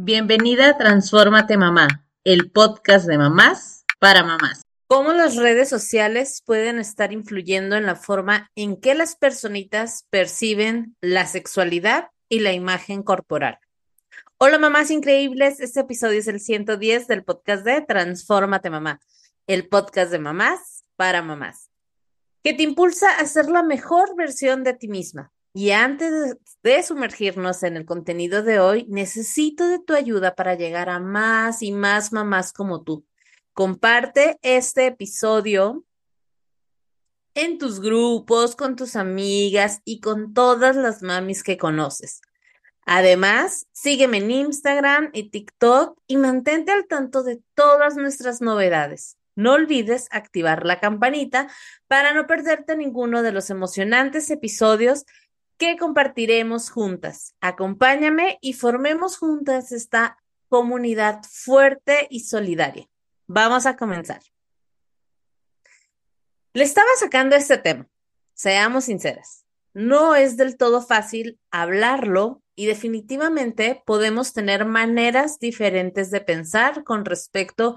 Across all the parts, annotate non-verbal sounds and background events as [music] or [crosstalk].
Bienvenida a Transfórmate Mamá, el podcast de mamás para mamás. ¿Cómo las redes sociales pueden estar influyendo en la forma en que las personitas perciben la sexualidad y la imagen corporal? Hola mamás increíbles, este episodio es el 110 del podcast de Transfórmate Mamá, el podcast de mamás para mamás, que te impulsa a ser la mejor versión de ti misma y antes de sumergirnos en el contenido de hoy, necesito de tu ayuda para llegar a más y más mamás como tú. Comparte este episodio en tus grupos, con tus amigas y con todas las mamis que conoces. Además, sígueme en Instagram y TikTok y mantente al tanto de todas nuestras novedades. No olvides activar la campanita para no perderte ninguno de los emocionantes episodios que compartiremos juntas. Acompáñame y formemos juntas esta comunidad fuerte y solidaria. Vamos a comenzar. Le estaba sacando este tema, seamos sinceras. No es del todo fácil hablarlo y definitivamente podemos tener maneras diferentes de pensar con respecto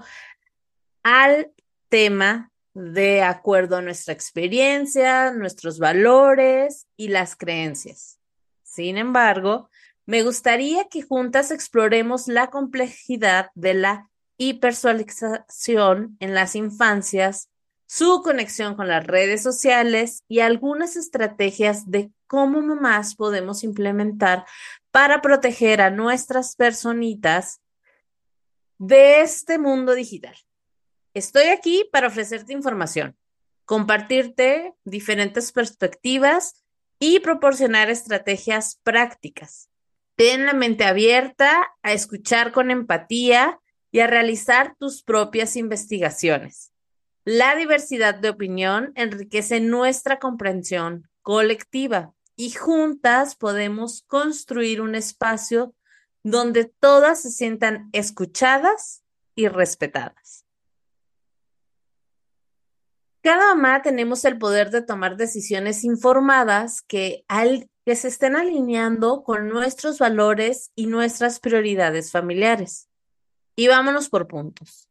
al tema de acuerdo a nuestra experiencia, nuestros valores y las creencias. Sin embargo, me gustaría que juntas exploremos la complejidad de la hipersexualización en las infancias, su conexión con las redes sociales y algunas estrategias de cómo más podemos implementar para proteger a nuestras personitas de este mundo digital. Estoy aquí para ofrecerte información, compartirte diferentes perspectivas y proporcionar estrategias prácticas. Ten la mente abierta a escuchar con empatía y a realizar tus propias investigaciones. La diversidad de opinión enriquece nuestra comprensión colectiva y juntas podemos construir un espacio donde todas se sientan escuchadas y respetadas. Cada mamá tenemos el poder de tomar decisiones informadas que, al, que se estén alineando con nuestros valores y nuestras prioridades familiares. Y vámonos por puntos.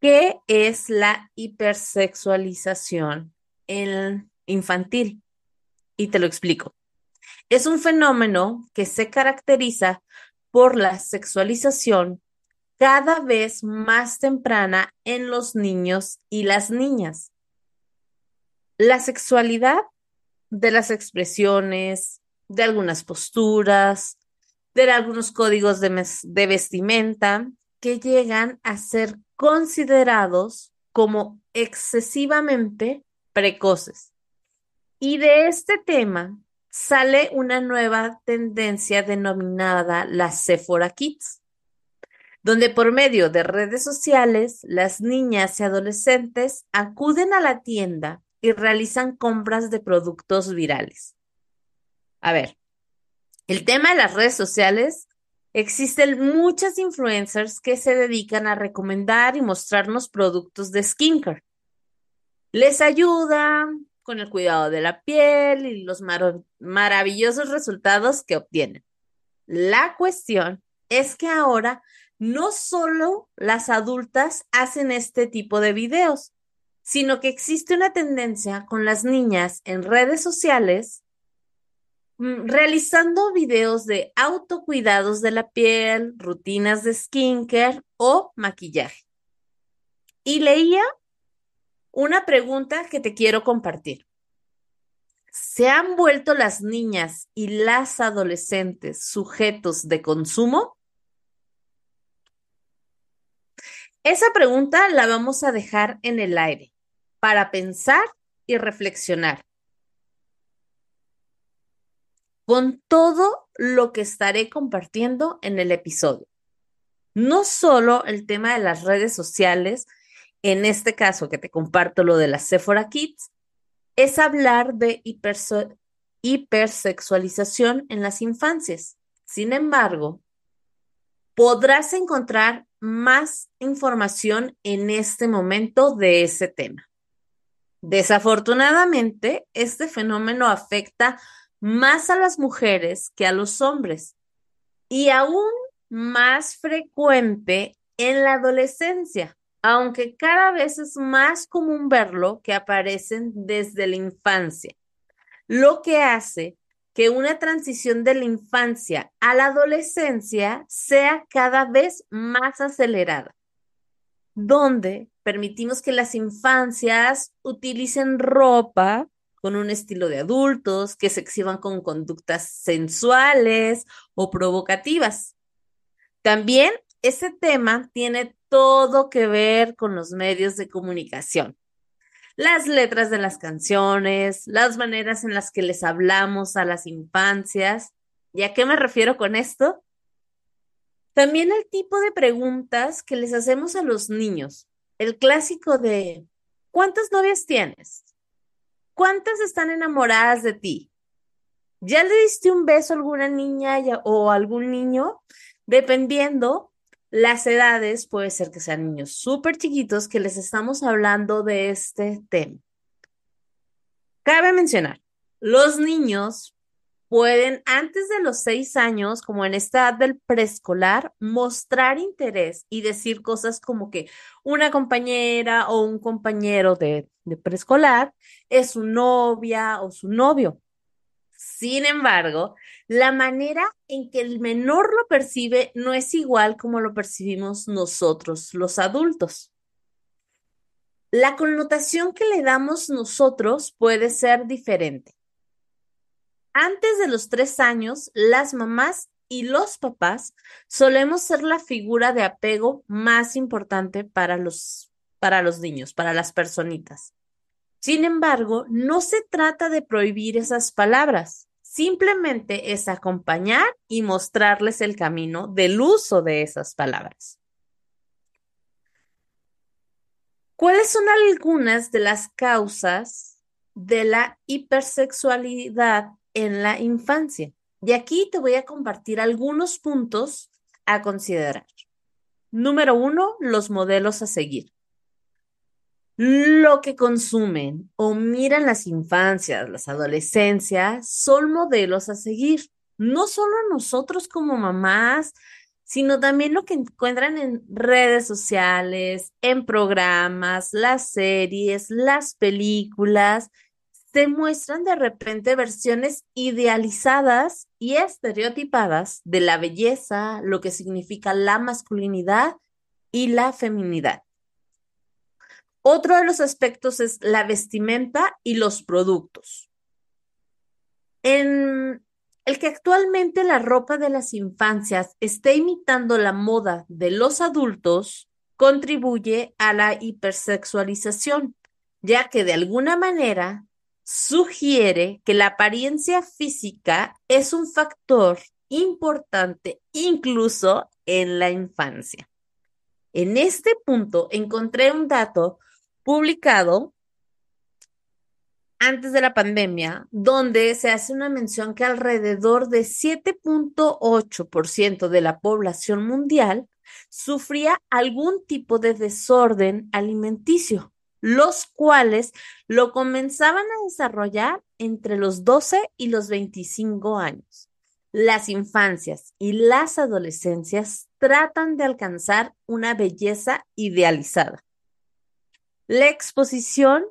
¿Qué es la hipersexualización infantil? Y te lo explico. Es un fenómeno que se caracteriza por la sexualización cada vez más temprana en los niños y las niñas la sexualidad de las expresiones, de algunas posturas, de algunos códigos de, vestimenta que llegan a ser considerados como excesivamente precoces. Y de este tema sale una nueva tendencia denominada la Sephora Kids, donde por medio de redes sociales las niñas y adolescentes acuden a la tienda y realizan compras de productos virales. A ver, el tema de las redes sociales, existen muchas influencers que se dedican a recomendar y mostrarnos productos de skincare. Les ayuda con el cuidado de la piel y los maravillosos resultados que obtienen. La cuestión es que ahora no solo las adultas hacen este tipo de videos, sino que existe una tendencia con las niñas en redes sociales mm, realizando videos de autocuidados de la piel, rutinas de skincare o maquillaje. Y leía una pregunta que te quiero compartir. ¿Se han vuelto las niñas y las adolescentes sujetos de consumo? Esa pregunta la vamos a dejar en el aire para pensar y reflexionar. Con todo lo que estaré compartiendo en el episodio. No solo el tema de las redes sociales, en este caso que te comparto lo de la Sephora Kids, es hablar de hipersexualización en las infancias. Sin embargo, podrás encontrar más información en este momento de ese tema. Desafortunadamente, este fenómeno afecta más a las mujeres que a los hombres y aún más frecuente en la adolescencia, aunque cada vez es más común verlo que aparecen desde la infancia, lo que hace que una transición de la infancia a la adolescencia sea cada vez más acelerada, donde permitimos que las infancias utilicen ropa con un estilo de adultos, que se exhiban con conductas sensuales o provocativas. También ese tema tiene todo que ver con los medios de comunicación. Las letras de las canciones, las maneras en las que les hablamos a las infancias. ¿Y a qué me refiero con esto? También el tipo de preguntas que les hacemos a los niños. El clásico de, ¿cuántas novias tienes? ¿Cuántas están enamoradas de ti? ¿Ya le diste un beso a alguna niña o algún niño? Dependiendo las edades, puede ser que sean niños súper chiquitos que les estamos hablando de este tema. Cabe mencionar, los niños pueden antes de los seis años, como en esta edad del preescolar, mostrar interés y decir cosas como que una compañera o un compañero de, de preescolar es su novia o su novio. Sin embargo, la manera en que el menor lo percibe no es igual como lo percibimos nosotros, los adultos. La connotación que le damos nosotros puede ser diferente. Antes de los tres años, las mamás y los papás solemos ser la figura de apego más importante para los, para los niños, para las personitas. Sin embargo, no se trata de prohibir esas palabras, simplemente es acompañar y mostrarles el camino del uso de esas palabras. ¿Cuáles son algunas de las causas de la hipersexualidad en la infancia? Y aquí te voy a compartir algunos puntos a considerar. Número uno, los modelos a seguir lo que consumen o miran las infancias, las adolescencias, son modelos a seguir. No solo nosotros como mamás, sino también lo que encuentran en redes sociales, en programas, las series, las películas, se muestran de repente versiones idealizadas y estereotipadas de la belleza, lo que significa la masculinidad y la feminidad. Otro de los aspectos es la vestimenta y los productos. En el que actualmente la ropa de las infancias esté imitando la moda de los adultos contribuye a la hipersexualización, ya que de alguna manera sugiere que la apariencia física es un factor importante incluso en la infancia. En este punto encontré un dato publicado antes de la pandemia, donde se hace una mención que alrededor de 7.8% de la población mundial sufría algún tipo de desorden alimenticio, los cuales lo comenzaban a desarrollar entre los 12 y los 25 años. Las infancias y las adolescencias tratan de alcanzar una belleza idealizada la exposición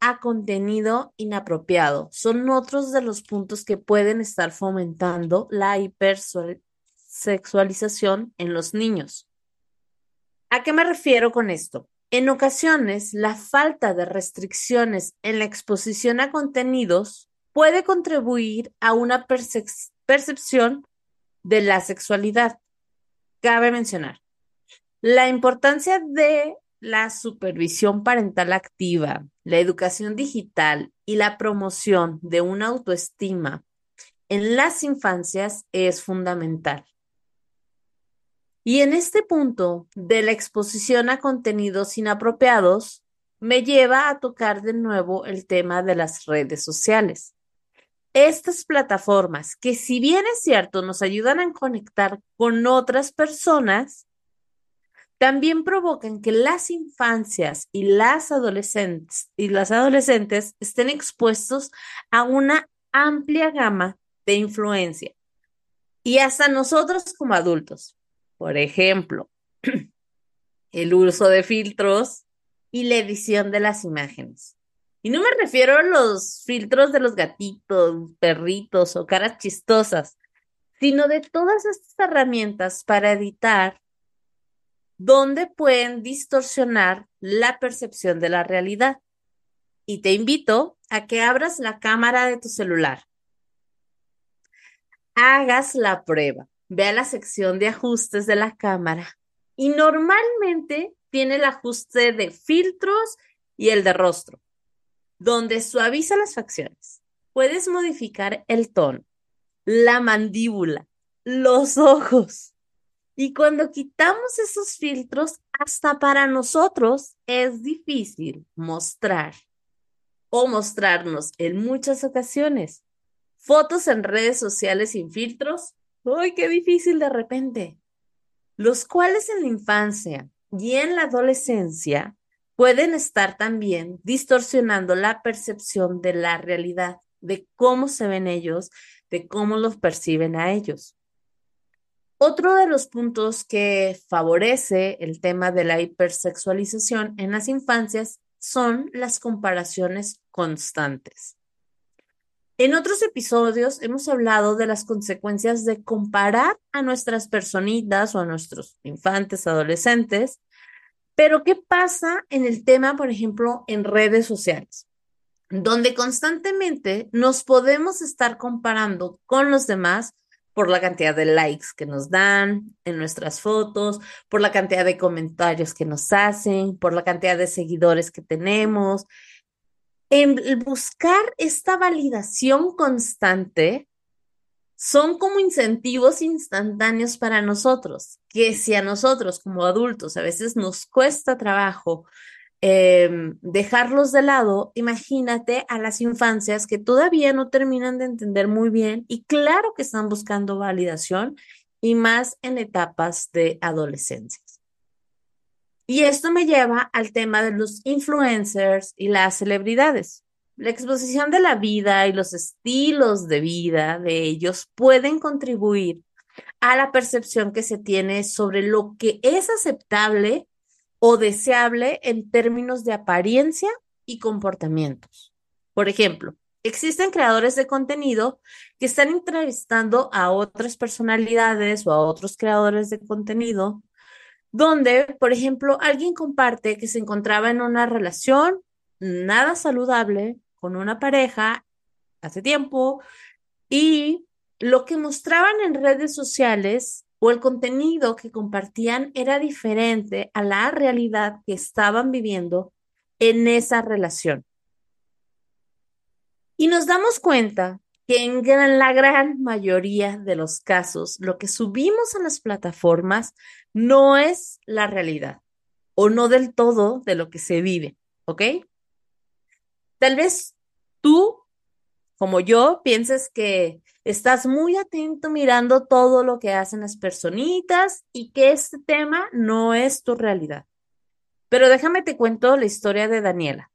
a contenido inapropiado son otros de los puntos que pueden estar fomentando la hipersexualización en los niños. ¿A qué me refiero con esto? En ocasiones, la falta de restricciones en la exposición a contenidos puede contribuir a una percepción de la sexualidad. Cabe mencionar la importancia de la supervisión parental activa, la educación digital y la promoción de una autoestima en las infancias es fundamental. Y en este punto de la exposición a contenidos inapropiados, me lleva a tocar de nuevo el tema de las redes sociales. Estas plataformas, que si bien es cierto, nos ayudan a conectar con otras personas, también provocan que las infancias y las adolescentes y las adolescentes estén expuestos a una amplia gama de influencia y hasta nosotros como adultos. Por ejemplo, [clears throat] el uso de filtros y la edición de las imágenes. Y no me refiero a los filtros de los gatitos, perritos o caras chistosas, sino de todas estas herramientas para editar donde pueden distorsionar la percepción de la realidad. Y te invito a que abras la cámara de tu celular. Hagas la prueba. Ve a la sección de ajustes de la cámara y normalmente tiene el ajuste de filtros y el de rostro, donde suaviza las facciones. Puedes modificar el tono, la mandíbula, los ojos. Y cuando quitamos esos filtros, hasta para nosotros es difícil mostrar o mostrarnos en muchas ocasiones fotos en redes sociales sin filtros. ¡Ay, qué difícil de repente! Los cuales en la infancia y en la adolescencia pueden estar también distorsionando la percepción de la realidad, de cómo se ven ellos, de cómo los perciben a ellos. Otro de los puntos que favorece el tema de la hipersexualización en las infancias son las comparaciones constantes. En otros episodios hemos hablado de las consecuencias de comparar a nuestras personitas o a nuestros infantes, adolescentes, pero ¿qué pasa en el tema, por ejemplo, en redes sociales? Donde constantemente nos podemos estar comparando con los demás por la cantidad de likes que nos dan en nuestras fotos, por la cantidad de comentarios que nos hacen, por la cantidad de seguidores que tenemos. En buscar esta validación constante son como incentivos instantáneos para nosotros, que si a nosotros como adultos a veces nos cuesta trabajo Em, dejarlos de lado, imagínate a las infancias que todavía no terminan de entender muy bien y claro que están buscando validación y más en etapas de adolescencia. Y esto me lleva al tema de los influencers y las celebridades. La exposición de la vida y los estilos de vida de ellos pueden contribuir a la percepción que se tiene sobre lo que es aceptable o deseable en términos de apariencia y comportamientos. Por ejemplo, existen creadores de contenido que están entrevistando a otras personalidades o a otros creadores de contenido, donde, por ejemplo, alguien comparte que se encontraba en una relación nada saludable con una pareja hace tiempo y lo que mostraban en redes sociales o el contenido que compartían era diferente a la realidad que estaban viviendo en esa relación. Y nos damos cuenta que en la gran mayoría de los casos lo que subimos a las plataformas no es la realidad o no del todo de lo que se vive, ¿ok? Tal vez tú, como yo, pienses que estás muy atento mirando todo lo que hacen las personitas y que este tema no es tu realidad. Pero déjame te cuento la historia de Daniela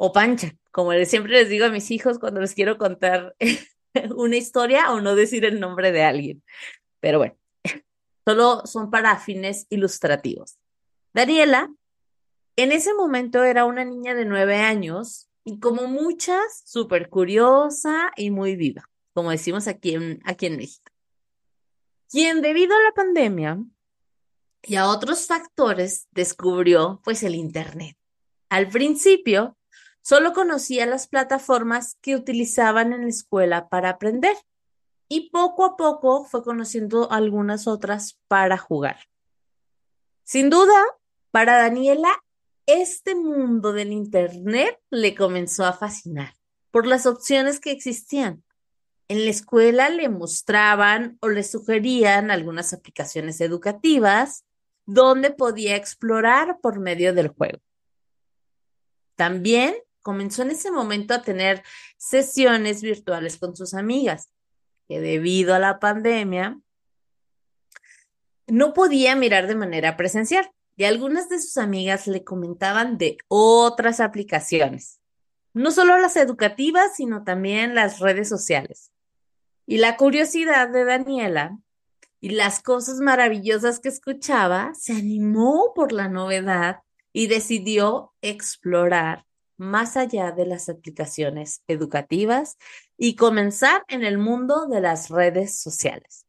o Pancha, como siempre les digo a mis hijos cuando les quiero contar [laughs] una historia o no decir el nombre de alguien. Pero bueno, solo son para fines ilustrativos. Daniela en ese momento era una niña de nueve años y como muchas, súper curiosa y muy viva como decimos aquí en, aquí en México, quien debido a la pandemia y a otros factores descubrió pues el Internet. Al principio, solo conocía las plataformas que utilizaban en la escuela para aprender y poco a poco fue conociendo algunas otras para jugar. Sin duda, para Daniela, este mundo del Internet le comenzó a fascinar por las opciones que existían en la escuela le mostraban o le sugerían algunas aplicaciones educativas donde podía explorar por medio del juego. También comenzó en ese momento a tener sesiones virtuales con sus amigas, que debido a la pandemia no podía mirar de manera presencial y algunas de sus amigas le comentaban de otras aplicaciones, no solo las educativas, sino también las redes sociales. Y la curiosidad de Daniela y las cosas maravillosas que escuchaba, se animó por la novedad y decidió explorar más allá de las aplicaciones educativas y comenzar en el mundo de las redes sociales.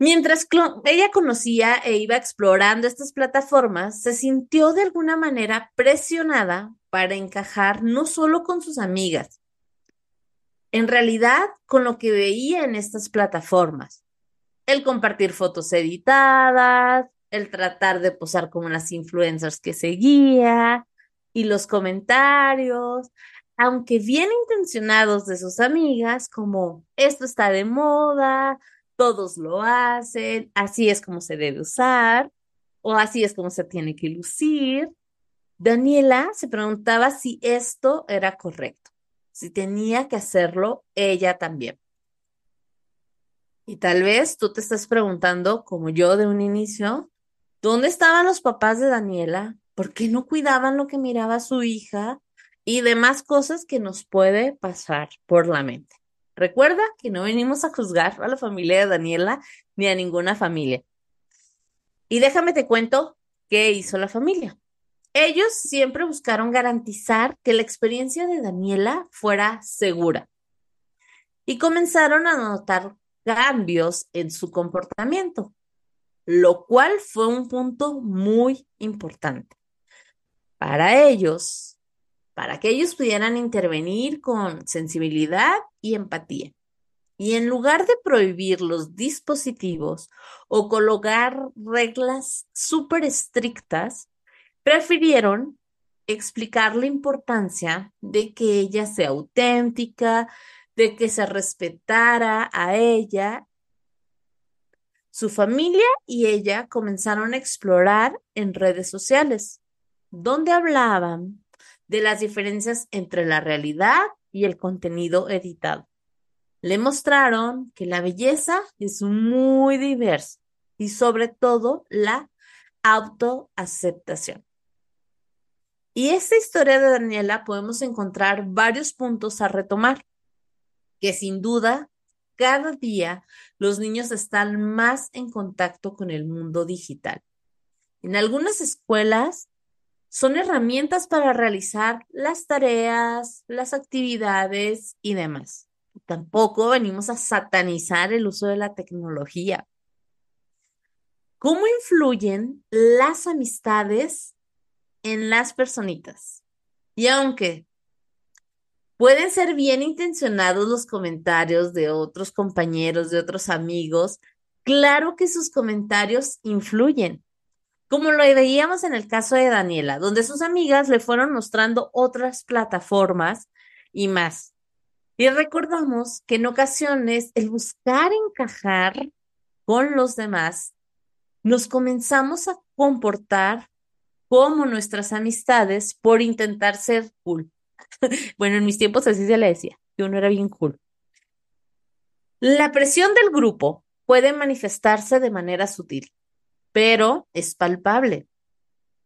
Mientras ella conocía e iba explorando estas plataformas, se sintió de alguna manera presionada para encajar no solo con sus amigas, en realidad con lo que veía en estas plataformas. El compartir fotos editadas, el tratar de posar como las influencers que seguía y los comentarios, aunque bien intencionados de sus amigas, como esto está de moda, todos lo hacen, así es como se debe usar o así es como se tiene que lucir. Daniela se preguntaba si esto era correcto, si tenía que hacerlo ella también. Y tal vez tú te estás preguntando, como yo de un inicio, ¿dónde estaban los papás de Daniela? ¿Por qué no cuidaban lo que miraba su hija? Y demás cosas que nos puede pasar por la mente. Recuerda que no venimos a juzgar a la familia de Daniela ni a ninguna familia. Y déjame te cuento qué hizo la familia. Ellos siempre buscaron garantizar que la experiencia de Daniela fuera segura y comenzaron a notar cambios en su comportamiento, lo cual fue un punto muy importante. Para ellos, para que ellos pudieran intervenir con sensibilidad y empatía. Y en lugar de prohibir los dispositivos o colocar reglas súper estrictas, prefirieron explicar la importancia de que ella sea auténtica, de que se respetara a ella. Su familia y ella comenzaron a explorar en redes sociales, donde hablaban de las diferencias entre la realidad y el contenido editado. Le mostraron que la belleza es muy diversa y sobre todo la autoaceptación. Y esta historia de Daniela podemos encontrar varios puntos a retomar, que sin duda cada día los niños están más en contacto con el mundo digital. En algunas escuelas son herramientas para realizar las tareas, las actividades y demás. Tampoco venimos a satanizar el uso de la tecnología. ¿Cómo influyen las amistades en las personitas? Y aunque pueden ser bien intencionados los comentarios de otros compañeros, de otros amigos, claro que sus comentarios influyen como lo veíamos en el caso de Daniela, donde sus amigas le fueron mostrando otras plataformas y más. Y recordamos que en ocasiones el buscar encajar con los demás, nos comenzamos a comportar como nuestras amistades por intentar ser cool. [laughs] bueno, en mis tiempos así se le decía, que uno era bien cool. La presión del grupo puede manifestarse de manera sutil pero es palpable.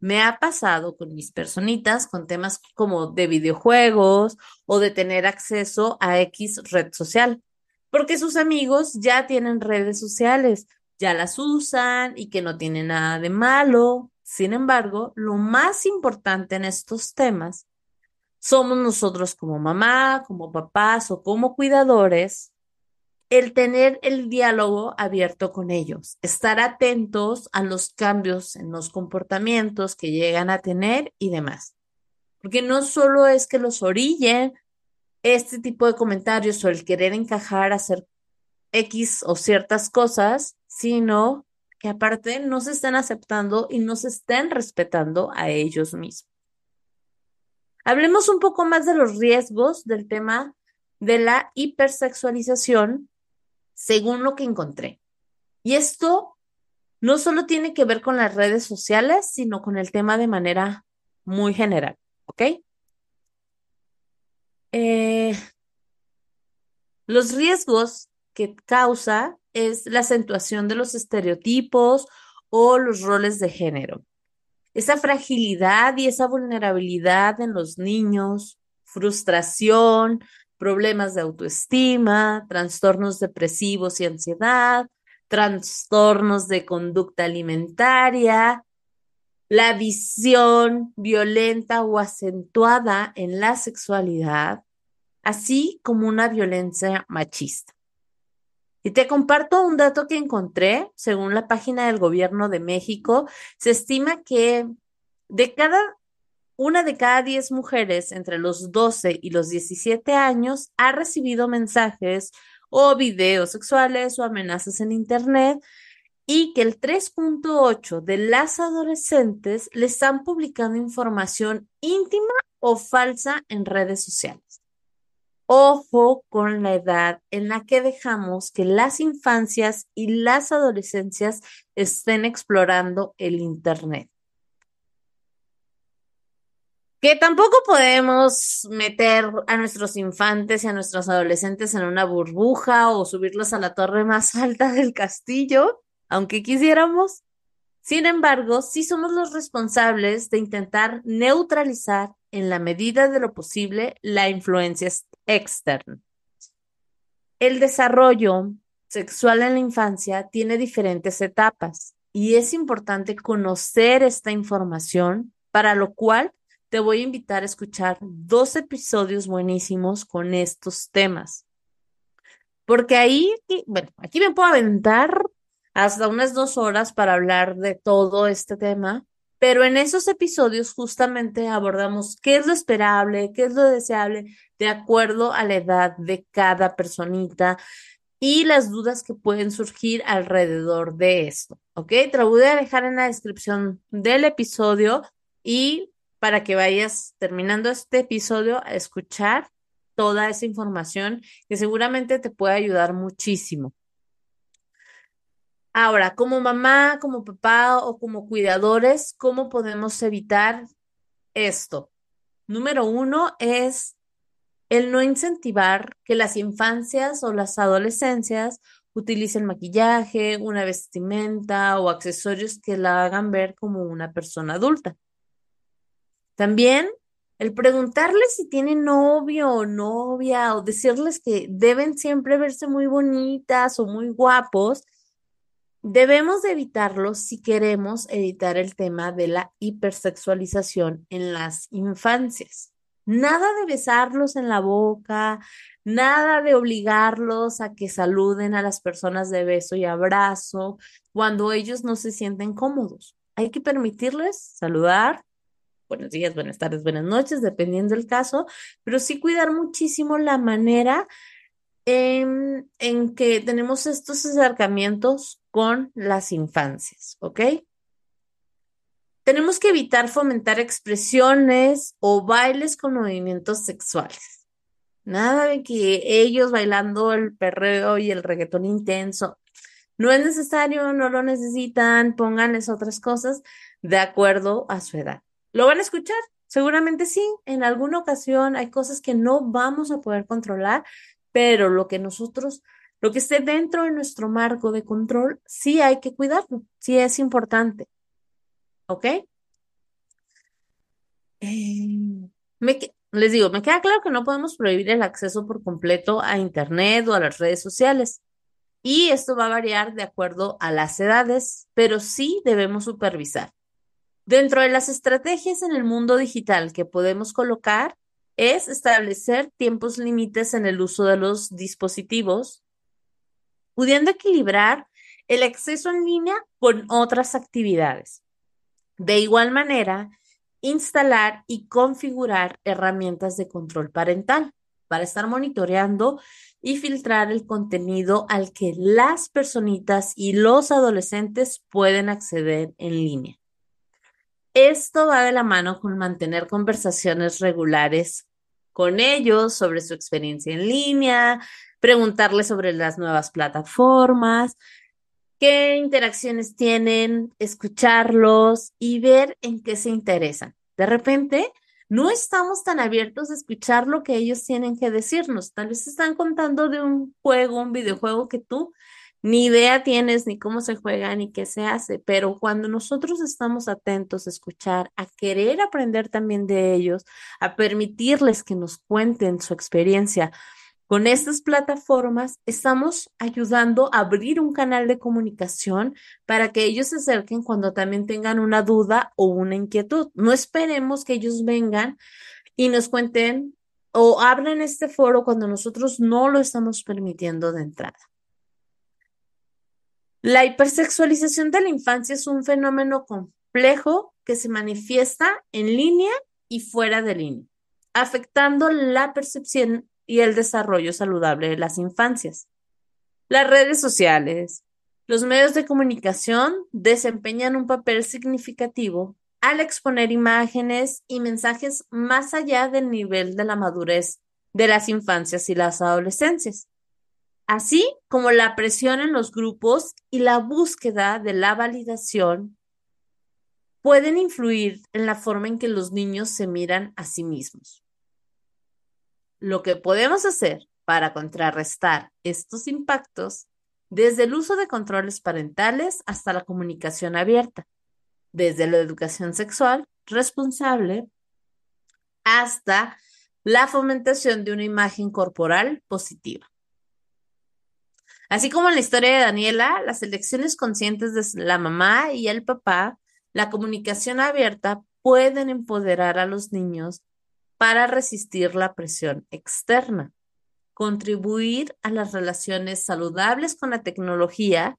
Me ha pasado con mis personitas con temas como de videojuegos o de tener acceso a X red social, porque sus amigos ya tienen redes sociales, ya las usan y que no tiene nada de malo. Sin embargo, lo más importante en estos temas somos nosotros como mamá, como papás o como cuidadores el tener el diálogo abierto con ellos, estar atentos a los cambios en los comportamientos que llegan a tener y demás. Porque no solo es que los orille este tipo de comentarios o el querer encajar, hacer X o ciertas cosas, sino que aparte no se estén aceptando y no se estén respetando a ellos mismos. Hablemos un poco más de los riesgos del tema de la hipersexualización según lo que encontré. Y esto no solo tiene que ver con las redes sociales, sino con el tema de manera muy general, ¿ok? Eh, los riesgos que causa es la acentuación de los estereotipos o los roles de género. Esa fragilidad y esa vulnerabilidad en los niños, frustración, problemas de autoestima, trastornos depresivos y ansiedad, trastornos de conducta alimentaria, la visión violenta o acentuada en la sexualidad, así como una violencia machista. Y te comparto un dato que encontré, según la página del Gobierno de México, se estima que de cada una de cada diez mujeres entre los 12 y los 17 años ha recibido mensajes o videos sexuales o amenazas en Internet y que el 3.8 de las adolescentes les han publicado información íntima o falsa en redes sociales. Ojo con la edad en la que dejamos que las infancias y las adolescencias estén explorando el Internet que tampoco podemos meter a nuestros infantes y a nuestros adolescentes en una burbuja o subirlos a la torre más [laughs] alta del castillo, aunque quisiéramos. Sin embargo, sí somos los responsables de intentar neutralizar en la medida de lo posible la influencia externa. El desarrollo sexual en la infancia tiene diferentes etapas y es importante conocer esta información, para lo cual te voy a invitar a escuchar dos episodios buenísimos con estos temas. Porque ahí, bueno, aquí me puedo aventar hasta unas dos horas para hablar de todo este tema, pero en esos episodios justamente abordamos qué es lo esperable, qué es lo deseable, de acuerdo a la edad de cada personita y las dudas que pueden surgir alrededor de esto. ¿Ok? Te lo voy a dejar en la descripción del episodio y para que vayas terminando este episodio a escuchar toda esa información que seguramente te puede ayudar muchísimo. Ahora, como mamá, como papá o como cuidadores, ¿cómo podemos evitar esto? Número uno es el no incentivar que las infancias o las adolescencias utilicen maquillaje, una vestimenta o accesorios que la hagan ver como una persona adulta. También el preguntarles si tienen novio o novia o decirles que deben siempre verse muy bonitas o muy guapos, debemos de evitarlo si queremos evitar el tema de la hipersexualización en las infancias. Nada de besarlos en la boca, nada de obligarlos a que saluden a las personas de beso y abrazo cuando ellos no se sienten cómodos. Hay que permitirles saludar, buenos días, buenas tardes, buenas noches, dependiendo del caso, pero sí cuidar muchísimo la manera en, que tenemos estos acercamientos con las infancias, ¿ok? Tenemos que evitar fomentar expresiones o bailes con movimientos sexuales. Nada de que ellos bailando el perreo y el reggaetón intenso. No es necesario, no lo necesitan, pónganles otras cosas de acuerdo a su edad. ¿Lo van a escuchar? Seguramente sí, en alguna ocasión hay cosas que no vamos a poder controlar, pero lo que nosotros, lo que esté dentro de nuestro marco de control, sí hay que cuidarlo, sí es importante. ¿Ok? Eh, les digo, me queda claro que no podemos prohibir el acceso por completo a Internet o a las redes sociales. Y esto va a variar de acuerdo a las edades, pero sí debemos supervisar. Dentro de las estrategias en el mundo digital que podemos colocar es establecer tiempos límites en el uso de los dispositivos, pudiendo equilibrar el acceso en línea con otras actividades. De igual manera, instalar y configurar herramientas de control parental para estar monitoreando y filtrar el contenido al que las personitas y los adolescentes pueden acceder en línea. Esto va de la mano con mantener conversaciones regulares con ellos sobre su experiencia en línea, preguntarles sobre las nuevas plataformas, qué interacciones tienen, escucharlos y ver en qué se interesan. De repente, no estamos tan abiertos a escuchar lo que ellos tienen que decirnos. Tal vez están contando de un juego, un videojuego que tú ni idea tienes ni cómo se juega ni qué se hace, pero cuando nosotros estamos atentos a escuchar, a querer aprender también de ellos, a permitirles que nos cuenten su experiencia, con estas plataformas estamos ayudando a abrir un canal de comunicación para que ellos se acerquen cuando también tengan una duda o una inquietud. No esperemos que ellos vengan y nos cuenten o abran este foro cuando nosotros no lo estamos permitiendo de entrada. La hipersexualización de la infancia es un fenómeno complejo que se manifiesta en línea y fuera de línea, afectando la percepción y el desarrollo saludable de las infancias. Las redes sociales, los medios de comunicación desempeñan un papel significativo al exponer imágenes y mensajes más allá del nivel de la madurez de las infancias y las adolescencias así como la presión en los grupos y la búsqueda de la validación pueden influir en la forma en que los niños se miran a sí mismos. Lo que podemos hacer para contrarrestar estos impactos, desde el uso de controles parentales hasta la comunicación abierta, desde la educación sexual responsable hasta la fomentación de una imagen corporal positiva. Así como en la historia de Daniela, las elecciones conscientes de la mamá y el papá, la comunicación abierta pueden empoderar a los niños para resistir la presión externa, contribuir a las relaciones saludables con la tecnología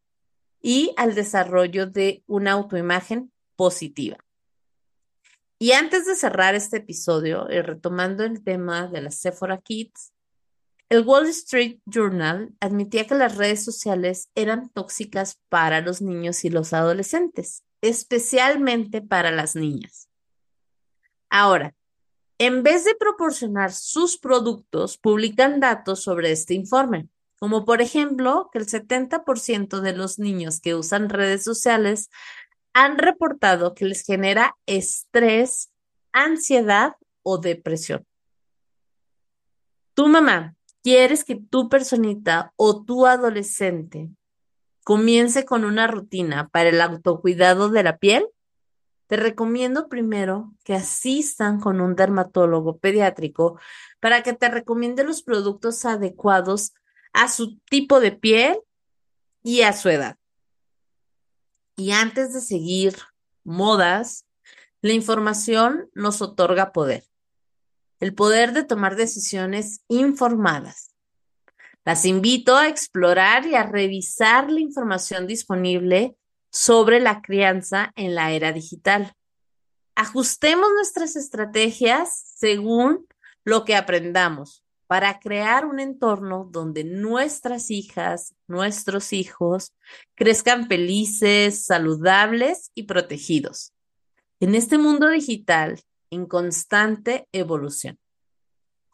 y al desarrollo de una autoimagen positiva. Y antes de cerrar este episodio, y retomando el tema de las Sephora Kids, el Wall Street Journal admitía que las redes sociales eran tóxicas para los niños y los adolescentes, especialmente para las niñas. Ahora, en vez de proporcionar sus productos, publican datos sobre este informe, como por ejemplo que el 70% de los niños que usan redes sociales han reportado que les genera estrés, ansiedad o depresión. Tu mamá quieres que tu personita o tu adolescente comience con una rutina para el autocuidado de la piel, te recomiendo primero que asistan con un dermatólogo pediátrico para que te recomiende los productos adecuados a su tipo de piel y a su edad. Y antes de seguir modas, la información nos otorga poder el poder de tomar decisiones informadas. Las invito a explorar y a revisar la información disponible sobre la crianza en la era digital. Ajustemos nuestras estrategias según lo que aprendamos para crear un entorno donde nuestras hijas, nuestros hijos crezcan felices, saludables y protegidos. En este mundo digital en constante evolución.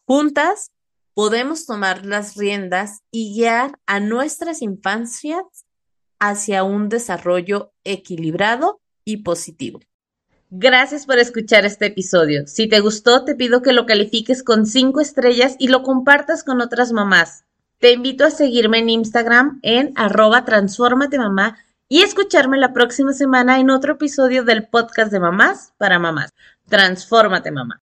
Juntas podemos tomar las riendas y guiar a nuestras infancias hacia un desarrollo equilibrado y positivo. Gracias por escuchar este episodio. Si te gustó, te pido que lo califiques con cinco estrellas y lo compartas con otras mamás. Te invito a seguirme en Instagram en arroba mamá y escucharme la próxima semana en otro episodio del podcast de mamás para mamás. Transfórmate, mamá.